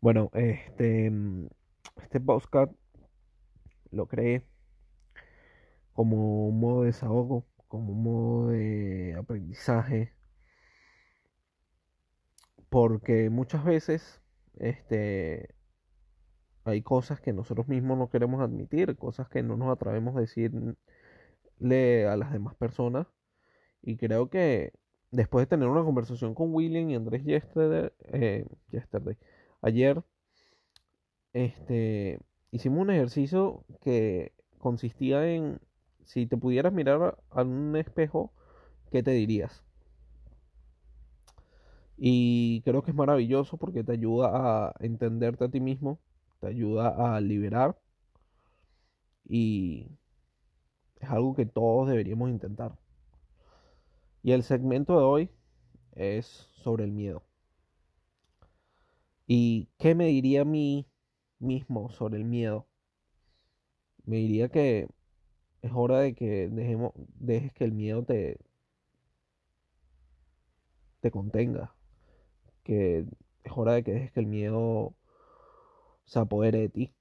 Bueno, este, mm, este podcast lo creé como un modo de desahogo, como un modo de aprendizaje, porque muchas veces este, hay cosas que nosotros mismos no queremos admitir, cosas que no nos atrevemos a decirle a las demás personas, y creo que después de tener una conversación con William y Andrés yesterday, eh, yesterday ayer, este, hicimos un ejercicio que consistía en, si te pudieras mirar a un espejo, ¿qué te dirías? Y creo que es maravilloso porque te ayuda a entenderte a ti mismo, te ayuda a liberar y es algo que todos deberíamos intentar. Y el segmento de hoy es sobre el miedo. ¿Y qué me diría a mí mismo sobre el miedo? Me diría que es hora de que dejemos, dejes que el miedo te, te contenga. Que es hora de que dejes que el miedo se apodere de ti.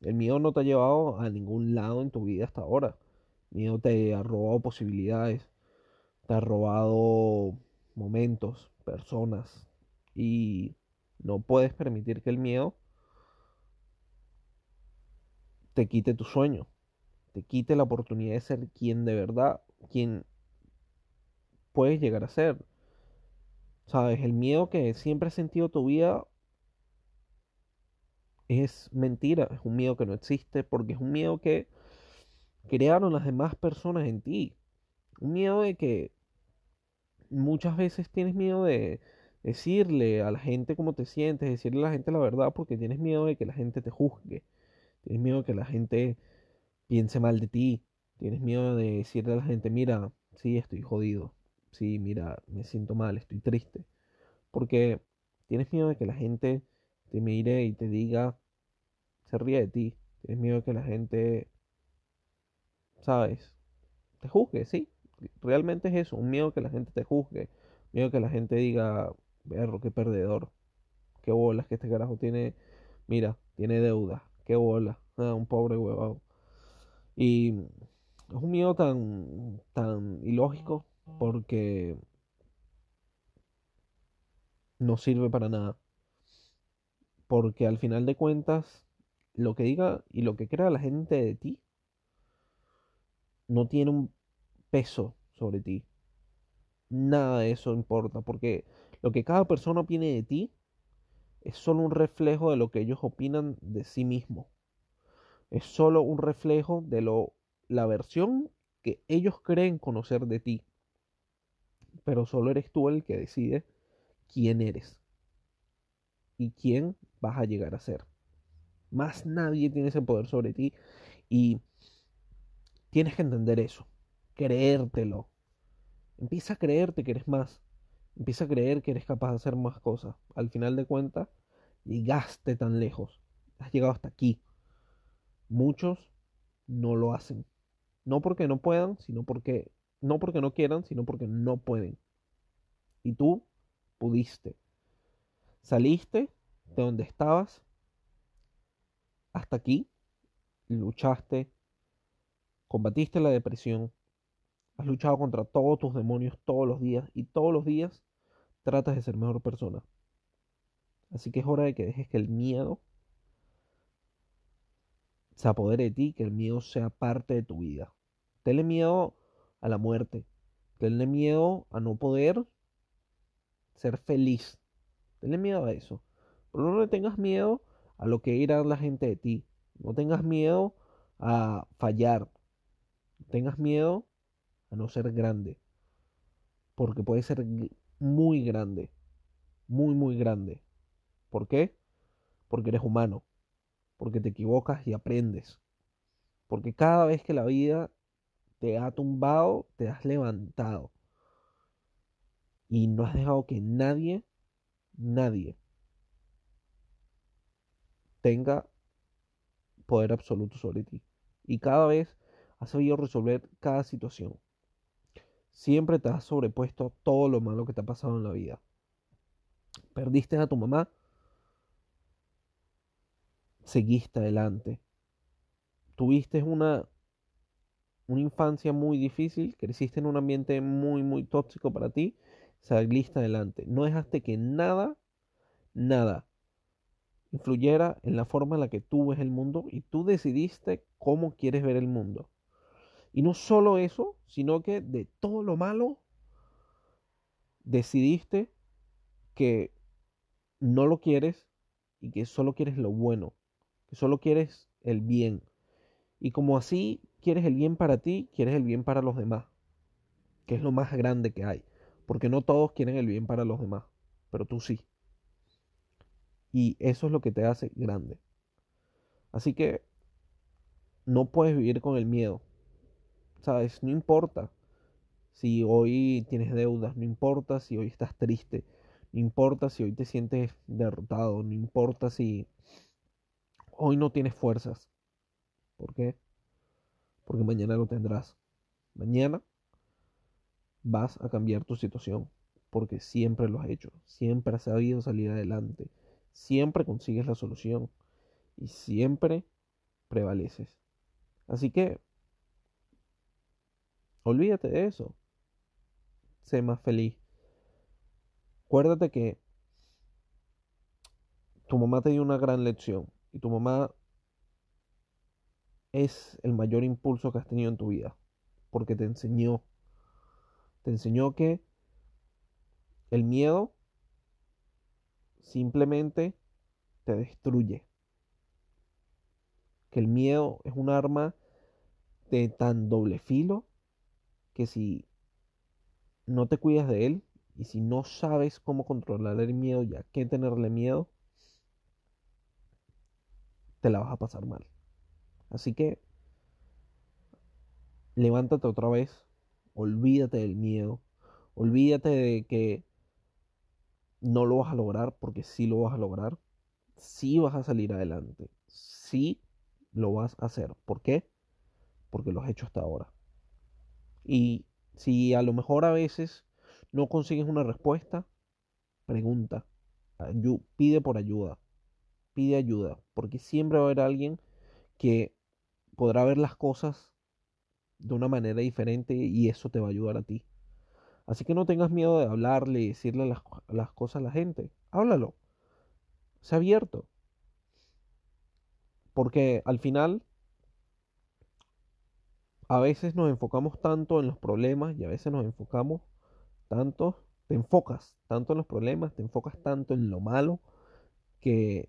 El miedo no te ha llevado a ningún lado en tu vida hasta ahora. El miedo te ha robado posibilidades, te ha robado momentos, personas y no puedes permitir que el miedo te quite tu sueño, te quite la oportunidad de ser quien de verdad, quien puedes llegar a ser. Sabes, el miedo que siempre has sentido tu vida es mentira, es un miedo que no existe porque es un miedo que crearon las demás personas en ti. Un miedo de que muchas veces tienes miedo de decirle a la gente cómo te sientes, decirle a la gente la verdad porque tienes miedo de que la gente te juzgue. Tienes miedo de que la gente piense mal de ti. Tienes miedo de decirle a la gente, mira, sí, estoy jodido. Sí, mira, me siento mal, estoy triste. Porque tienes miedo de que la gente te mire y te diga, se ríe de ti. Tienes miedo de que la gente, ¿sabes? Te juzgue, sí. Realmente es eso, un miedo que la gente te juzgue. Miedo que la gente diga, verlo, qué perdedor. Qué bolas que este carajo tiene, mira, tiene deuda qué bola, ah, un pobre huevado. Y es un miedo tan, tan ilógico porque no sirve para nada. Porque al final de cuentas, lo que diga y lo que crea la gente de ti no tiene un peso sobre ti. Nada de eso importa, porque lo que cada persona opine de ti es solo un reflejo de lo que ellos opinan de sí mismos. Es solo un reflejo de lo, la versión que ellos creen conocer de ti. Pero solo eres tú el que decide quién eres y quién vas a llegar a ser. Más nadie tiene ese poder sobre ti y tienes que entender eso, creértelo. Empieza a creerte que eres más. Empieza a creer que eres capaz de hacer más cosas. Al final de cuentas, llegaste tan lejos. Has llegado hasta aquí. Muchos no lo hacen. No porque no puedan, sino porque no porque no quieran, sino porque no pueden. Y tú pudiste. Saliste de donde estabas hasta aquí, luchaste, combatiste la depresión, has luchado contra todos tus demonios todos los días y todos los días tratas de ser mejor persona. Así que es hora de que dejes que el miedo se apodere de ti, que el miedo sea parte de tu vida. Tenle miedo a la muerte. Tenle miedo a no poder ser feliz. Tenle miedo a eso. Pero no le tengas miedo a lo que irá la gente de ti. No tengas miedo a fallar. tengas miedo no ser grande. Porque puede ser muy grande, muy, muy grande. ¿Por qué? Porque eres humano, porque te equivocas y aprendes, porque cada vez que la vida te ha tumbado, te has levantado y no has dejado que nadie, nadie tenga poder absoluto sobre ti. Y cada vez has sabido resolver cada situación. Siempre te has sobrepuesto todo lo malo que te ha pasado en la vida. Perdiste a tu mamá, seguiste adelante. Tuviste una, una infancia muy difícil, creciste en un ambiente muy, muy tóxico para ti, saliste adelante. No dejaste que nada, nada influyera en la forma en la que tú ves el mundo y tú decidiste cómo quieres ver el mundo. Y no solo eso, sino que de todo lo malo, decidiste que no lo quieres y que solo quieres lo bueno, que solo quieres el bien. Y como así quieres el bien para ti, quieres el bien para los demás, que es lo más grande que hay, porque no todos quieren el bien para los demás, pero tú sí. Y eso es lo que te hace grande. Así que no puedes vivir con el miedo. No importa si hoy tienes deudas, no importa si hoy estás triste, no importa si hoy te sientes derrotado, no importa si hoy no tienes fuerzas. ¿Por qué? Porque mañana lo tendrás. Mañana vas a cambiar tu situación, porque siempre lo has hecho, siempre has sabido salir adelante, siempre consigues la solución y siempre prevaleces. Así que olvídate de eso. Sé más feliz. Acuérdate que tu mamá te dio una gran lección y tu mamá es el mayor impulso que has tenido en tu vida porque te enseñó te enseñó que el miedo simplemente te destruye. Que el miedo es un arma de tan doble filo que si no te cuidas de él y si no sabes cómo controlar el miedo y a qué tenerle miedo, te la vas a pasar mal. Así que levántate otra vez, olvídate del miedo, olvídate de que no lo vas a lograr porque sí lo vas a lograr, sí vas a salir adelante, sí lo vas a hacer. ¿Por qué? Porque lo has hecho hasta ahora. Y si a lo mejor a veces no consigues una respuesta, pregunta, pide por ayuda, pide ayuda, porque siempre va a haber alguien que podrá ver las cosas de una manera diferente y eso te va a ayudar a ti. Así que no tengas miedo de hablarle y decirle las, cosas a la gente. Háblalo. Sé abierto. Porque al final a veces nos enfocamos tanto en los problemas y a veces nos enfocamos tanto, te enfocas tanto en los problemas, te enfocas tanto en lo malo que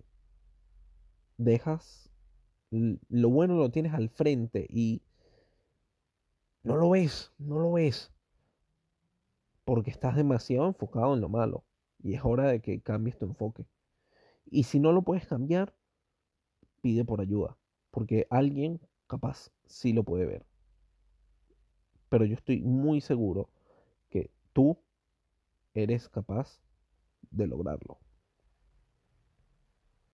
dejas lo bueno lo tienes al frente y no lo ves, no lo ves porque estás demasiado enfocado en lo malo y es hora de que cambies tu enfoque. Y si no lo puedes cambiar, pide por ayuda, porque alguien capaz sí lo puede ver. Pero yo estoy muy seguro que tú eres capaz de lograrlo.